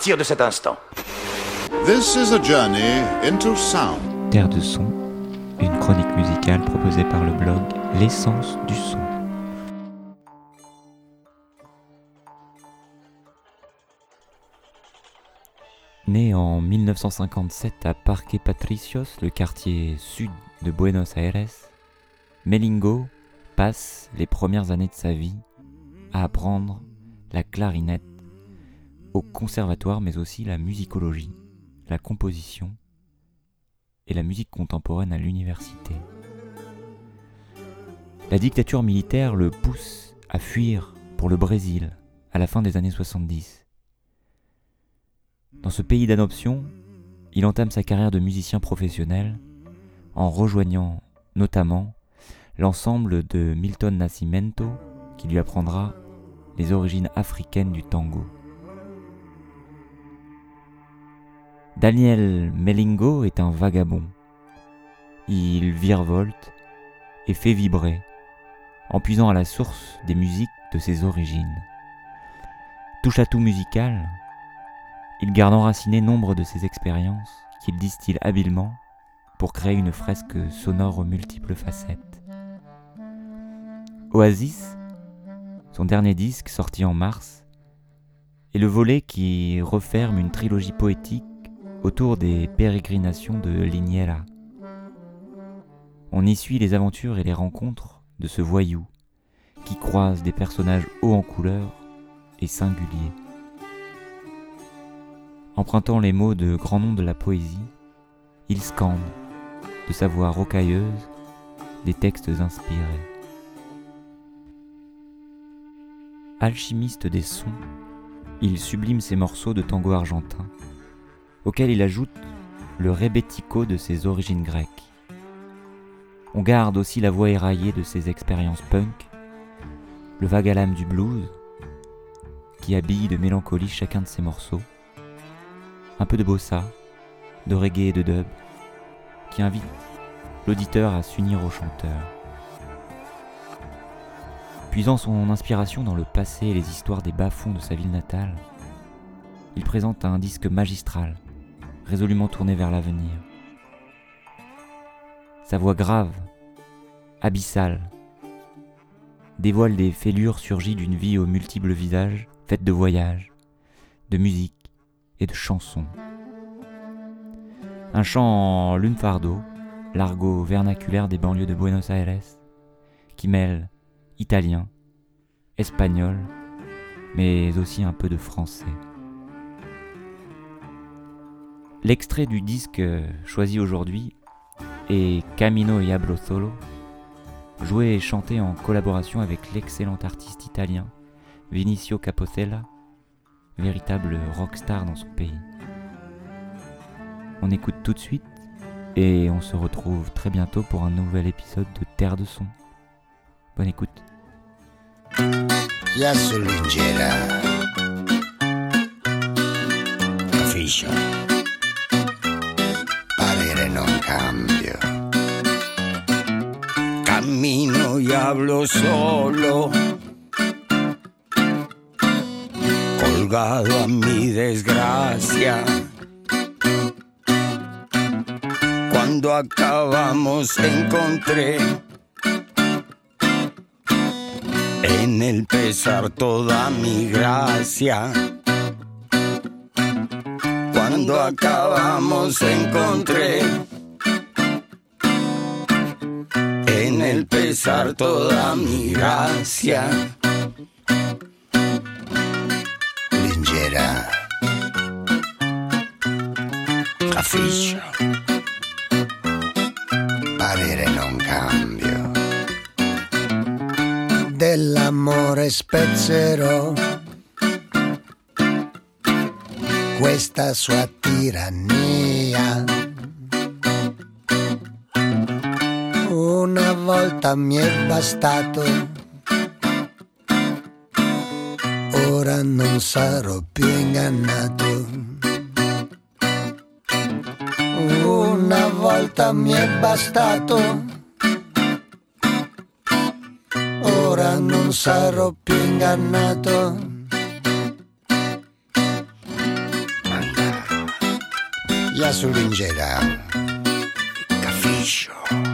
partir de cet instant. This is a journey into sound. Terre de son, une chronique musicale proposée par le blog L'essence du son. Né en 1957 à Parque Patricios, le quartier sud de Buenos Aires, Melingo passe les premières années de sa vie à apprendre la clarinette au conservatoire, mais aussi la musicologie, la composition et la musique contemporaine à l'université. La dictature militaire le pousse à fuir pour le Brésil à la fin des années 70. Dans ce pays d'adoption, il entame sa carrière de musicien professionnel en rejoignant notamment l'ensemble de Milton Nascimento qui lui apprendra les origines africaines du tango. Daniel Melingo est un vagabond. Il virevolte et fait vibrer, en puisant à la source des musiques de ses origines. Touche à tout musical, il garde enraciné nombre de ses expériences qu'il distille habilement pour créer une fresque sonore aux multiples facettes. Oasis, son dernier disque sorti en mars, est le volet qui referme une trilogie poétique autour des pérégrinations de Liniera. On y suit les aventures et les rencontres de ce voyou qui croise des personnages hauts en couleur et singuliers. Empruntant les mots de grands noms de la poésie, il scande, de sa voix rocailleuse, des textes inspirés. Alchimiste des sons, il sublime ses morceaux de tango argentin, auxquels il ajoute le rebetiko de ses origines grecques. On garde aussi la voix éraillée de ses expériences punk, le vague à l'âme du blues, qui habille de mélancolie chacun de ses morceaux, un peu de bossa, de reggae et de dub, qui invite l'auditeur à s'unir au chanteur. Puisant son inspiration dans le passé et les histoires des bas-fonds de sa ville natale, il présente un disque magistral, résolument tourné vers l'avenir. Sa voix grave, abyssale, dévoile des fêlures surgies d'une vie aux multiples visages, faite de voyages, de musique et de chansons. Un chant en lunfardo, l'argot vernaculaire des banlieues de Buenos Aires, qui mêle italien, espagnol, mais aussi un peu de français. L'extrait du disque choisi aujourd'hui est Camino y Hablo Solo, joué et chanté en collaboration avec l'excellent artiste italien Vinicio Capocella, véritable rockstar dans son pays. On écoute tout de suite et on se retrouve très bientôt pour un nouvel épisode de Terre de Son. Bonne écoute. Cambio. Cammino y hablo solo. Colgado a mi desgracia. Cuando acabamos encontré en el pesar toda mi gracia. Cuando acabamos encontré el pesar toda mi gracia. Lingera. Capiscio. Parere non cambio. Dell'amore spezzerò questa sua tirannia. Una volta mi è bastato, ora non sarò più ingannato. Una volta mi è bastato, ora non sarò più ingannato. La Sulingera. Capiscio.